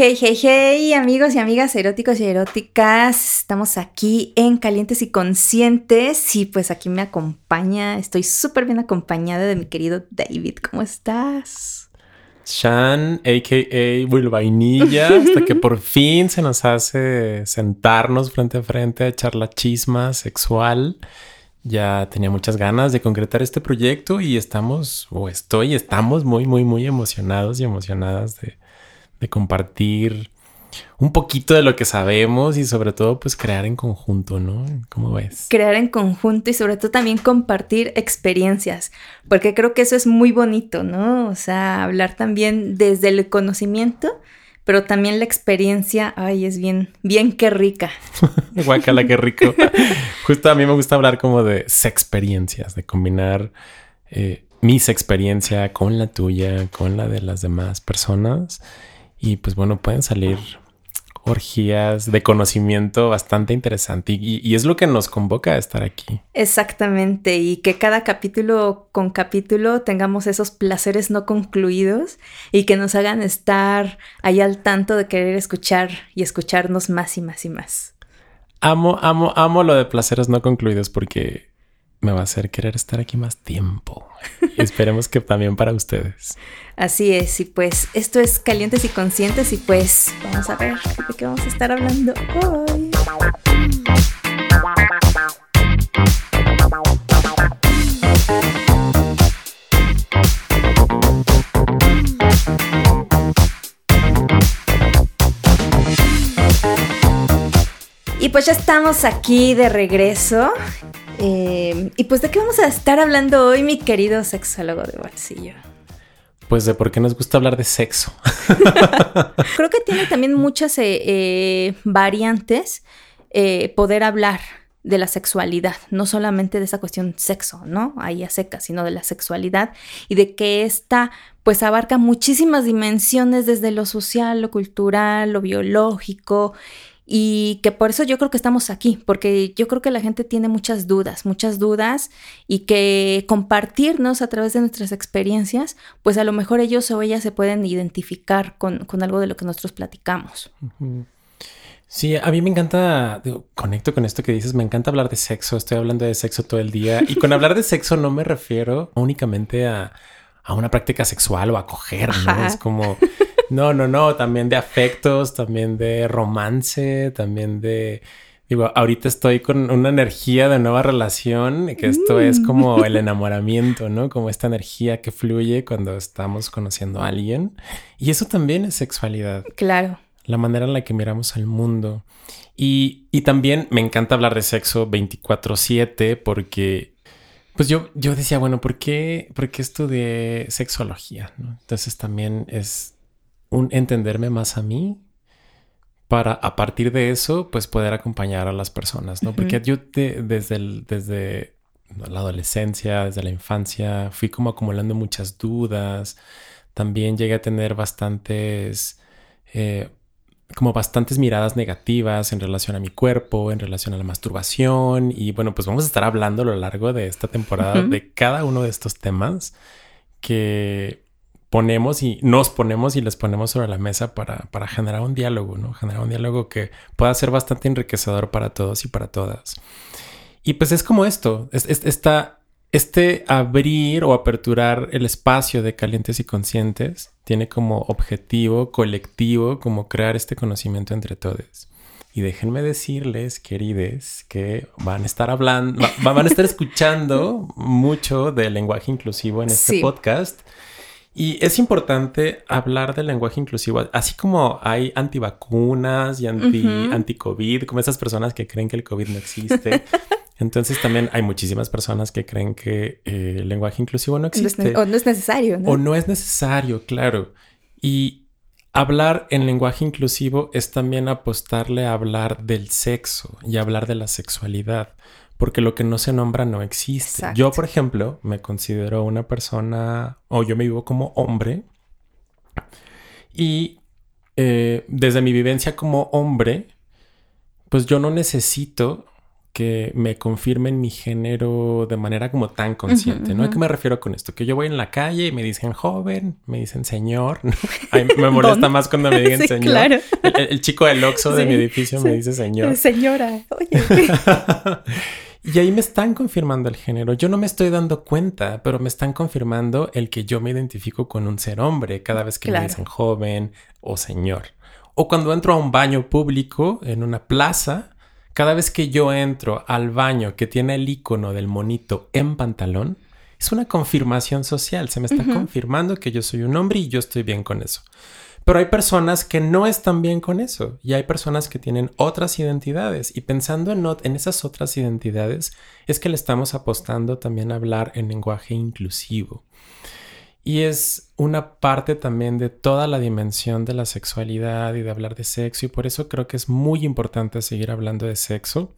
Hey, hey, hey, amigos y amigas eróticos y eróticas. Estamos aquí en Calientes y Conscientes y pues aquí me acompaña, estoy súper bien acompañada de mi querido David. ¿Cómo estás? Shan, a.k.a. Will Vainilla, hasta que por fin se nos hace sentarnos frente a frente a echar la chisma sexual. Ya tenía muchas ganas de concretar este proyecto y estamos, o estoy, estamos muy, muy, muy emocionados y emocionadas de, de compartir un poquito de lo que sabemos y sobre todo pues crear en conjunto, ¿no? ¿Cómo ves? Crear en conjunto y sobre todo también compartir experiencias, porque creo que eso es muy bonito, ¿no? O sea, hablar también desde el conocimiento, pero también la experiencia, ay, es bien, bien que rica. Guacala, qué rico. Justo a mí me gusta hablar como de experiencias, de combinar eh, mis experiencia con la tuya, con la de las demás personas y pues bueno, pueden salir orgías de conocimiento bastante interesante y, es lo que nos convoca a estar aquí. Exactamente, y que cada capítulo con capítulo tengamos esos placeres no concluidos y que nos hagan estar ahí al tanto de querer escuchar y escucharnos más y más y más. Amo, amo, amo lo de placeres no concluidos porque me va a hacer querer estar aquí más tiempo. Esperemos que también para ustedes. Así es, y pues esto es Calientes y Conscientes y pues vamos a ver de qué vamos a estar hablando hoy. Y pues ya estamos aquí de regreso eh, y pues de qué vamos a estar hablando hoy, mi querido sexólogo de bolsillo. Pues de por qué nos gusta hablar de sexo. Creo que tiene también muchas eh, eh, variantes poder hablar de la sexualidad, no solamente de esa cuestión sexo, ¿no? Ahí a seca, sino de la sexualidad y de que esta pues abarca muchísimas dimensiones desde lo social, lo cultural, lo biológico y que por eso yo creo que estamos aquí, porque yo creo que la gente tiene muchas dudas, muchas dudas y que compartirnos a través de nuestras experiencias, pues a lo mejor ellos o ellas se pueden identificar con, algo de lo que nosotros platicamos. Sí, a mí me encanta, conecto con esto que dices, me encanta hablar de sexo, estoy hablando de sexo todo el día y con hablar de sexo no me refiero únicamente a, a una práctica sexual o a coger, ¿no? Es como no, no, no, también de afectos, también de romance, también de... Digo, ahorita estoy con una energía de nueva relación, que esto es como el mm. enamoramiento, ¿no? Como esta energía que fluye cuando estamos conociendo a alguien. Y eso también es sexualidad. Claro. La manera en la que miramos al mundo. Y, y también me encanta hablar de sexo 24/7 porque pues yo, yo decía, bueno, ¿por qué, ¿por qué estudié sexología? Entonces también es un entenderme más a mí para a partir de eso pues poder acompañar a las personas, ¿no? Porque yo desde, el, desde la adolescencia, desde la infancia, fui como acumulando muchas dudas, también llegué a tener bastantes, eh, como bastantes miradas negativas en relación a mi cuerpo, en relación a la masturbación. Y bueno, pues vamos a estar hablando a lo largo de esta temporada de cada uno de estos temas que ponemos y nos ponemos y les ponemos sobre la mesa para, para generar un diálogo, ¿no? Generar un diálogo que pueda ser bastante enriquecedor para todos y para todas. Y pues es como esto, es, esta, este abrir o aperturar el espacio de calientes y conscientes tiene como objetivo colectivo como crear este conocimiento entre todos. Y déjenme decirles, querides, que van a estar hablando, van a estar escuchando mucho del lenguaje inclusivo en este podcast. Y es importante hablar del lenguaje inclusivo, así como hay antivacunas y anti, covid como esas personas que creen que el COVID no existe. Entonces también hay muchísimas personas que creen que eh, el lenguaje inclusivo no existe. O no es necesario, ¿no? O no es necesario, claro. Y hablar en lenguaje inclusivo es también apostarle a hablar del sexo y hablar de la sexualidad porque lo que no se nombra no existe. Yo, por ejemplo, me considero una persona, o yo me vivo como hombre, y eh, desde mi vivencia como hombre, pues yo no necesito que me confirmen mi género de manera como tan consciente, ¿no? ¿A qué me refiero con esto? Que yo voy en la calle y me dicen joven, me dicen señor. me molesta más cuando me digan señor. Claro. El, chico del Oxxo de mi edificio me dice señor. Señora, oye. y ahí me están confirmando el género. Yo no me estoy dando cuenta, pero me están confirmando el que yo me identifico con un ser hombre cada vez que me dicen joven o señor. O cuando entro a un baño público en una plaza cada vez que yo entro al baño que tiene el icono del monito en pantalón, es una confirmación social. Se me está confirmando que yo soy un hombre y yo estoy bien con eso. Pero hay personas que no están bien con eso y hay personas que tienen otras identidades y pensando en, en, esas otras identidades es que le estamos apostando también a hablar en lenguaje inclusivo. Y es una parte también de toda la dimensión de la sexualidad y de hablar de sexo. Y por eso creo que es muy importante seguir hablando de sexo.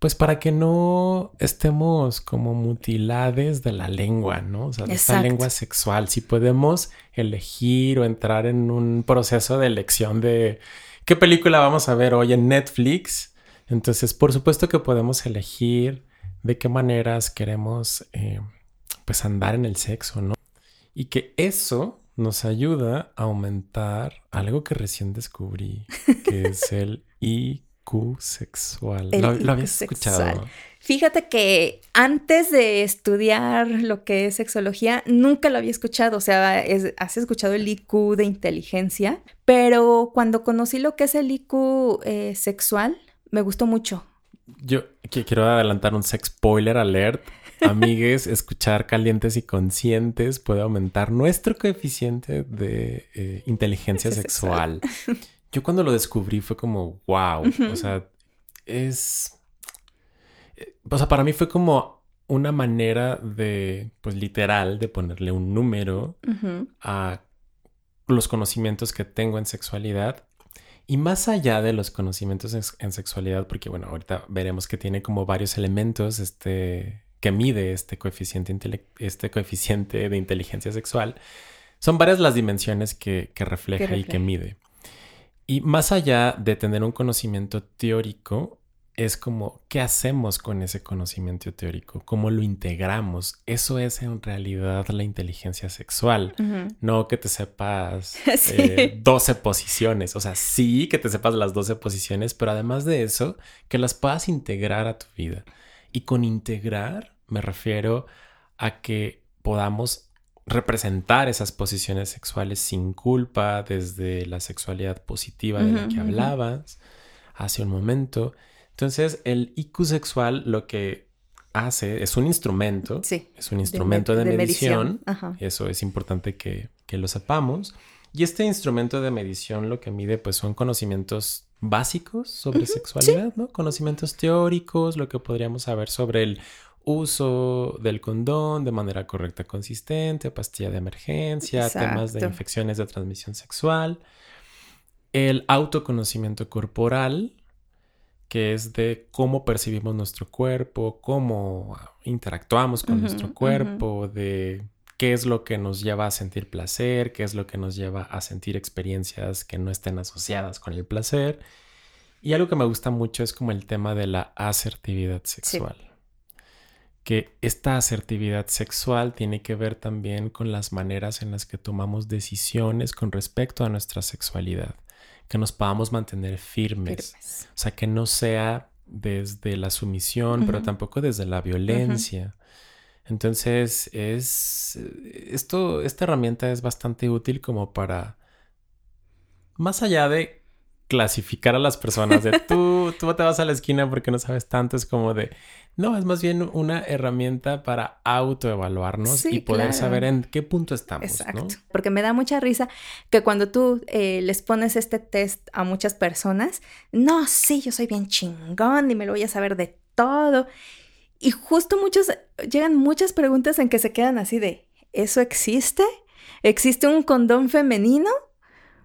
Pues para que no estemos como mutilades de la lengua, ¿no? O sea, de esta lengua sexual. Si podemos elegir o entrar en un proceso de elección de qué película vamos a ver hoy en Netflix. Entonces, por supuesto que podemos elegir de qué maneras queremos, eh, pues, andar en el sexo, ¿no? Y que eso nos ayuda a aumentar algo que recién descubrí, que es el IQ sexual. ¿Lo, habías escuchado? Fíjate que antes de estudiar lo que es sexología, nunca lo había escuchado. O sea, has escuchado el IQ de inteligencia, pero cuando conocí lo que es el IQ eh, sexual, me gustó mucho. Yo quiero adelantar un sex spoiler alert. Amigues, escuchar calientes y conscientes puede aumentar nuestro coeficiente de eh, inteligencia sexual. Yo cuando lo descubrí fue como, wow, o sea, es... Eh, o sea, para mí fue como una manera de, pues literal, de ponerle un número a los conocimientos que tengo en sexualidad. Y más allá de los conocimientos en, sexualidad, porque bueno, ahorita veremos que tiene como varios elementos este, que mide este coeficiente, este coeficiente de inteligencia sexual, son varias las dimensiones que, refleja y que mide. Y más allá de tener un conocimiento teórico, es como, ¿qué hacemos con ese conocimiento teórico? ¿Cómo lo integramos? Eso es en realidad la inteligencia sexual, no que te sepas 12 eh, posiciones, o sea, sí que te sepas las 12 posiciones, pero además de eso, que las puedas integrar a tu vida. Y con integrar me refiero a que podamos representar esas posiciones sexuales sin culpa desde la sexualidad positiva de la que hablabas hace un momento entonces, el IQ sexual lo que hace es un instrumento. Sí. Es un instrumento de, medición. Eso es importante que, lo sepamos. Y este instrumento de medición lo que mide pues son conocimientos básicos sobre sexualidad, ¿no? Conocimientos teóricos, lo que podríamos saber sobre el uso del condón de manera correcta, consistente, pastilla de emergencia, temas de infecciones de transmisión sexual, el autoconocimiento corporal, que es de cómo percibimos nuestro cuerpo, cómo interactuamos con nuestro cuerpo, de qué es lo que nos lleva a sentir placer, qué es lo que nos lleva a sentir experiencias que no estén asociadas con el placer. Y algo que me gusta mucho es como el tema de la asertividad sexual. Que esta asertividad sexual tiene que ver también con las maneras en las que tomamos decisiones con respecto a nuestra sexualidad que nos podamos mantener firmes. O sea, que no sea desde la sumisión, pero tampoco desde la violencia. Entonces, es esto, esta herramienta es bastante útil como para, más allá de clasificar a las personas de tú, tú te vas a la esquina porque no sabes tanto, es como de, no, es más bien una herramienta para autoevaluarnos y poder saber en qué punto estamos. Exacto, porque me da mucha risa que cuando tú eh, les pones este test a muchas personas, no, sí, yo soy bien chingón y me lo voy a saber de todo. Y justo muchos, llegan muchas preguntas en que se quedan así de, ¿eso existe? ¿Existe un condón femenino?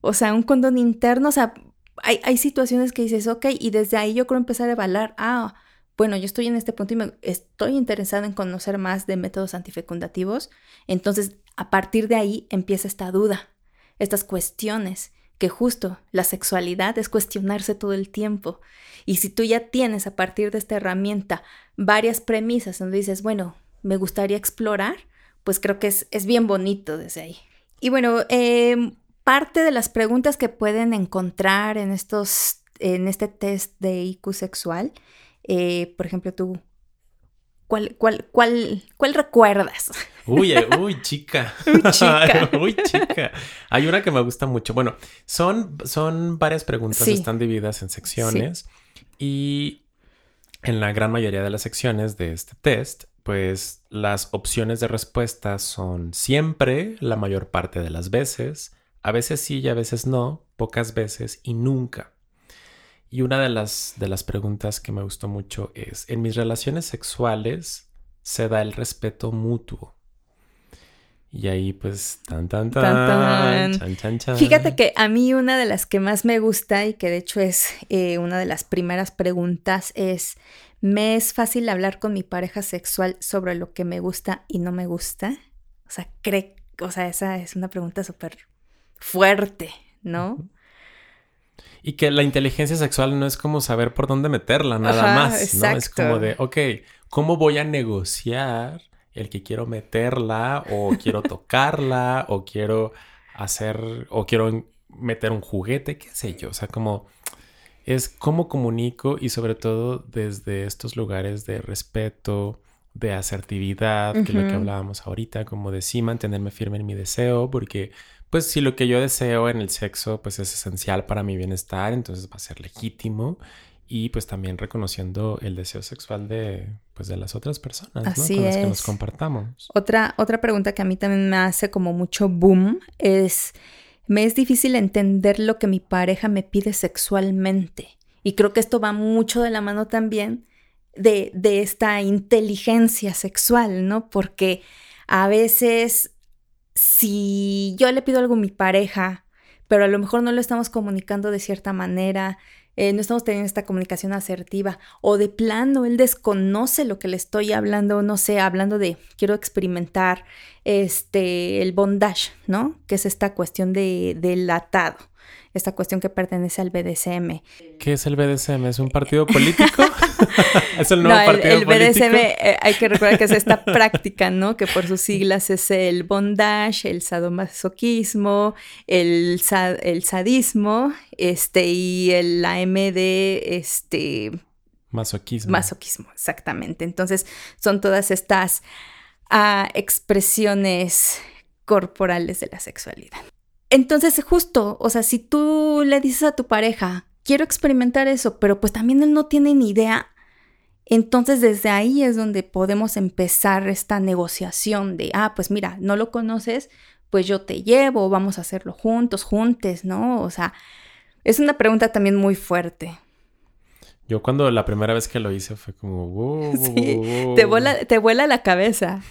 O sea, un condón interno, o sea, hay, situaciones que dices, ok, y desde ahí yo creo empezar a evaluar, ah, bueno, yo estoy en este punto y me estoy interesada en conocer más de métodos antifecundativos, entonces a partir de ahí empieza esta duda, estas cuestiones que justo la sexualidad es cuestionarse todo el tiempo. Y si tú ya tienes a partir de esta herramienta varias premisas donde dices, bueno, me gustaría explorar, pues creo que es, es bien bonito desde ahí. Y bueno, em, parte de las preguntas que pueden encontrar en, estos, en este test de IQ sexual, eh, por ejemplo, tú, ¿cuál, cuál, cuál, cuál recuerdas? Uy, eh, uy, chica. Uy, chica. uy, chica. Hay una que me gusta mucho. Bueno, son, son varias preguntas, están divididas en secciones. Y en la gran mayoría de las secciones de este test, pues las opciones de respuesta son siempre, la mayor parte de las veces, a veces sí y a veces no, pocas veces y nunca. Y una de las, de las preguntas que me gustó mucho es, ¿en mis relaciones sexuales se da el respeto mutuo? Y ahí pues tan tan tan, Chan, chan, chan. Fíjate que a mí una de las que más me gusta y que de hecho es eh, una de las primeras preguntas es ¿me es fácil hablar con mi pareja sexual sobre lo que me gusta y no me gusta? O sea, cree, o sea, esa es una pregunta súper fuerte, ¿no? Y que la inteligencia sexual no es como saber por dónde meterla, nada más, ¿no? Es como de, ok, ¿cómo voy a negociar el que quiero meterla o quiero tocarla o quiero hacer o quiero meter un juguete, qué sé yo, o sea, como es cómo comunico y sobre todo desde estos lugares de respeto, de asertividad, que es lo que hablábamos ahorita, como de sí mantenerme firme en mi deseo, porque pues si lo que yo deseo en el sexo pues es esencial para mi bienestar, entonces va a ser legítimo y pues también reconociendo el deseo sexual de pues de las otras personas Así con las que nos compartamos. Otra otra pregunta que a mí también me hace como mucho boom es me es difícil entender lo que mi pareja me pide sexualmente y creo que esto va mucho de la mano también de, de esta inteligencia sexual, ¿no? Porque a veces si yo le pido algo a mi pareja, pero a lo mejor no lo estamos comunicando de cierta manera, eh, no estamos teniendo esta comunicación asertiva o de plano él desconoce lo que le estoy hablando, no sé, hablando de quiero experimentar este el bondage, ¿no? Que es esta cuestión de del atado esta cuestión que pertenece al BDSM. ¿Qué es el BDSM? ¿Es un partido político? ¿Es el nuevo partido el, el BDSM eh, hay que recordar que es esta práctica, ¿no? Que por sus siglas es el bondage, el sadomasoquismo, el, el sadismo, este, y el AMD, este... Masoquismo. Masoquismo, exactamente. Entonces, son todas estas ah, expresiones corporales de la sexualidad. Entonces, justo, o sea, si tú le dices a tu pareja, quiero experimentar eso, pero pues también él no tiene ni idea, entonces desde ahí es donde podemos empezar esta negociación de, ah, pues mira, no lo conoces, pues yo te llevo, vamos a hacerlo juntos, juntes, ¿no? O sea, es una pregunta también muy fuerte. Yo cuando la primera vez que lo hice fue como, wow, sí, Te, vuela, te vuela la cabeza.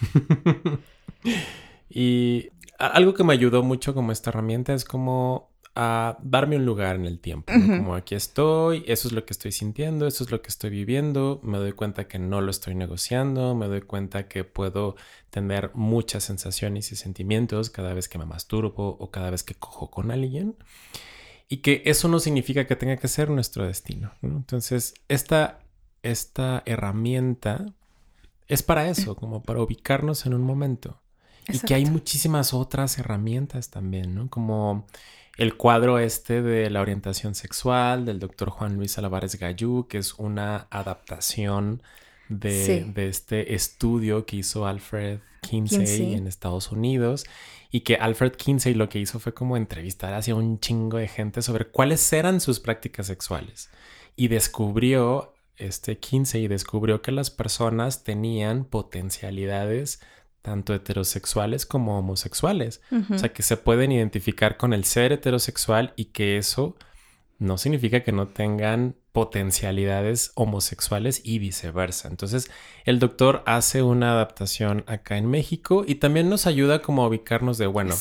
y algo que me ayudó mucho como esta herramienta es como a darme un lugar en el tiempo. Como aquí estoy, eso es lo que estoy sintiendo, eso es lo que estoy viviendo, me doy cuenta que no lo estoy negociando, me doy cuenta que puedo tener muchas sensaciones y sentimientos cada vez que me masturbo o cada vez que cojo con alguien. Y que eso no significa que tenga que ser nuestro destino. Entonces, esta, esta herramienta es para eso, como para ubicarnos en un momento. Y que hay muchísimas otras herramientas también, ¿no? Como el cuadro este de la orientación sexual del doctor Juan Luis Álvarez Gallú, que es una adaptación de, este estudio que hizo Alfred Kinsey, en Estados Unidos y que Alfred Kinsey lo que hizo fue como entrevistar hacia un chingo de gente sobre cuáles eran sus prácticas sexuales. Y descubrió este Kinsey descubrió que las personas tenían potencialidades tanto heterosexuales como homosexuales. O sea, que se pueden identificar con el ser heterosexual y que eso no significa que no tengan potencialidades homosexuales y viceversa. Entonces, el doctor hace una adaptación acá en México y también nos ayuda como a ubicarnos de, bueno,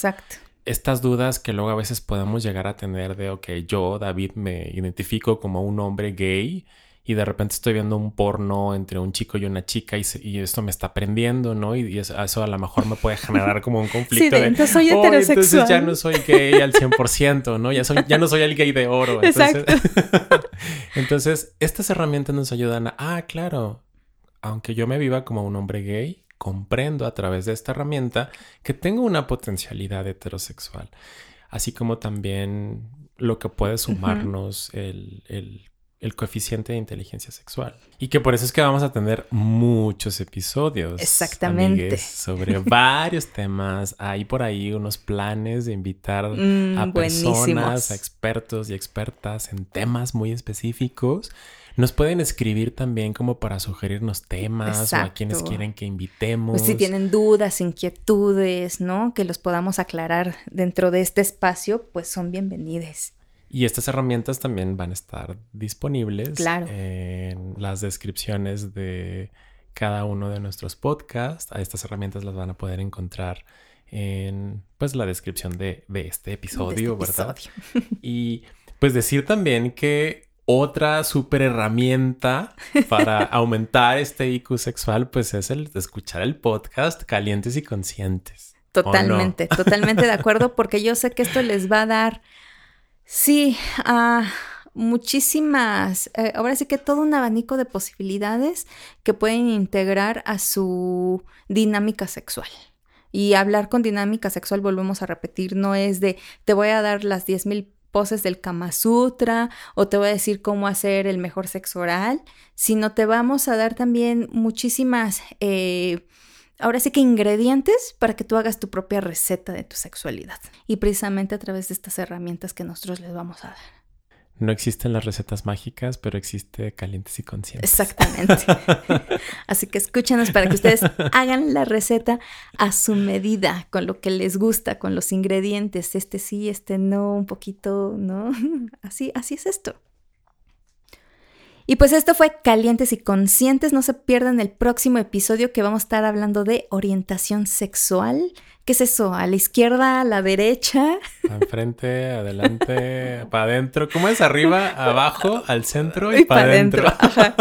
estas dudas que luego a veces podemos llegar a tener de, ok, yo, David, me identifico como un hombre gay y de repente estoy viendo un porno entre un chico y una chica y, esto me está prendiendo, ¿no? Y, eso, a lo mejor me puede generar como un conflicto. Sí, de, entonces soy heterosexual. entonces ya no soy gay al 100%, ¿no? Ya, soy, ya no soy el gay de oro. Entonces, entonces, estas herramientas nos ayudan a, ah, claro, aunque yo me viva como un hombre gay, comprendo a través de esta herramienta que tengo una potencialidad heterosexual. Así como también lo que puede sumarnos el, el el coeficiente de inteligencia sexual. Y que por eso es que vamos a tener muchos episodios. Exactamente. sobre varios temas. Hay por ahí unos planes de invitar mm, a personas, a expertos y expertas en temas muy específicos. Nos pueden escribir también como para sugerirnos temas o a quienes quieren que invitemos. Pues si tienen dudas, inquietudes, ¿no? Que los podamos aclarar dentro de este espacio, pues son bienvenidos. Y estas herramientas también van a estar disponibles en las descripciones de cada uno de nuestros podcasts. A estas herramientas las van a poder encontrar en pues la descripción de, este episodio, este ¿verdad? Y pues decir también que otra super herramienta para aumentar este IQ sexual, pues es el de escuchar el podcast Calientes y Conscientes. Totalmente, totalmente de acuerdo, porque yo sé que esto les va a dar Sí, ah, muchísimas, eh, ahora sí que todo un abanico de posibilidades que pueden integrar a su dinámica sexual. Y hablar con dinámica sexual, volvemos a repetir, no es de te voy a dar las 10.000 poses del Kama Sutra o te voy a decir cómo hacer el mejor sexo oral, sino te vamos a dar también muchísimas eh, ahora sí que ingredientes para que tú hagas tu propia receta de tu sexualidad. Y precisamente a través de estas herramientas que nosotros les vamos a dar. No existen las recetas mágicas, pero existe calientes y conscientes. Exactamente. Así que escúchanos para que ustedes hagan la receta a su medida, con lo que les gusta, con los ingredientes. Este sí, este no, un poquito, ¿no? Así, así es esto. Y pues esto fue Calientes y Conscientes. No se pierdan el próximo episodio que vamos a estar hablando de orientación sexual. ¿Qué es eso? ¿A la izquierda, a la derecha? Enfrente, adelante, para adentro. ¿Cómo es? Arriba, abajo, al centro y, para adentro.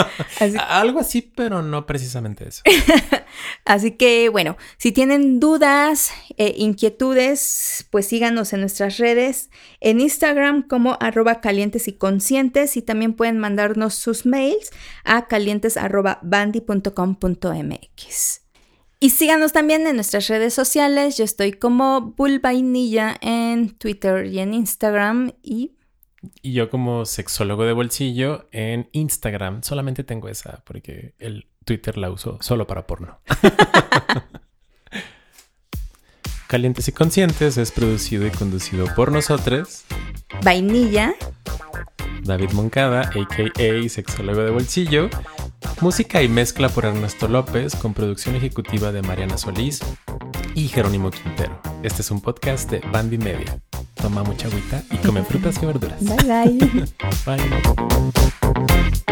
Algo así, pero no precisamente eso. así que, bueno, si tienen dudas, e inquietudes, pues síganos en nuestras redes, en Instagram como arroba calientes y conscientes y también pueden mandarnos sus mails a calientes arroba y síganos también en nuestras redes sociales. Yo estoy como Bulbainilla en Twitter y en Instagram y... Y yo como sexólogo de bolsillo en Instagram. Solamente tengo esa porque el Twitter la uso solo para porno. Calientes y Conscientes es producido y conducido por nosotros. Vainilla. David Moncada, a.k.a. Sexólogo de Bolsillo. Música y mezcla por Ernesto López con producción ejecutiva de Mariana Solís y Jerónimo Quintero. Este es un podcast de Bandy Media. Toma mucha agüita y come frutas y verduras. Bye bye. bye.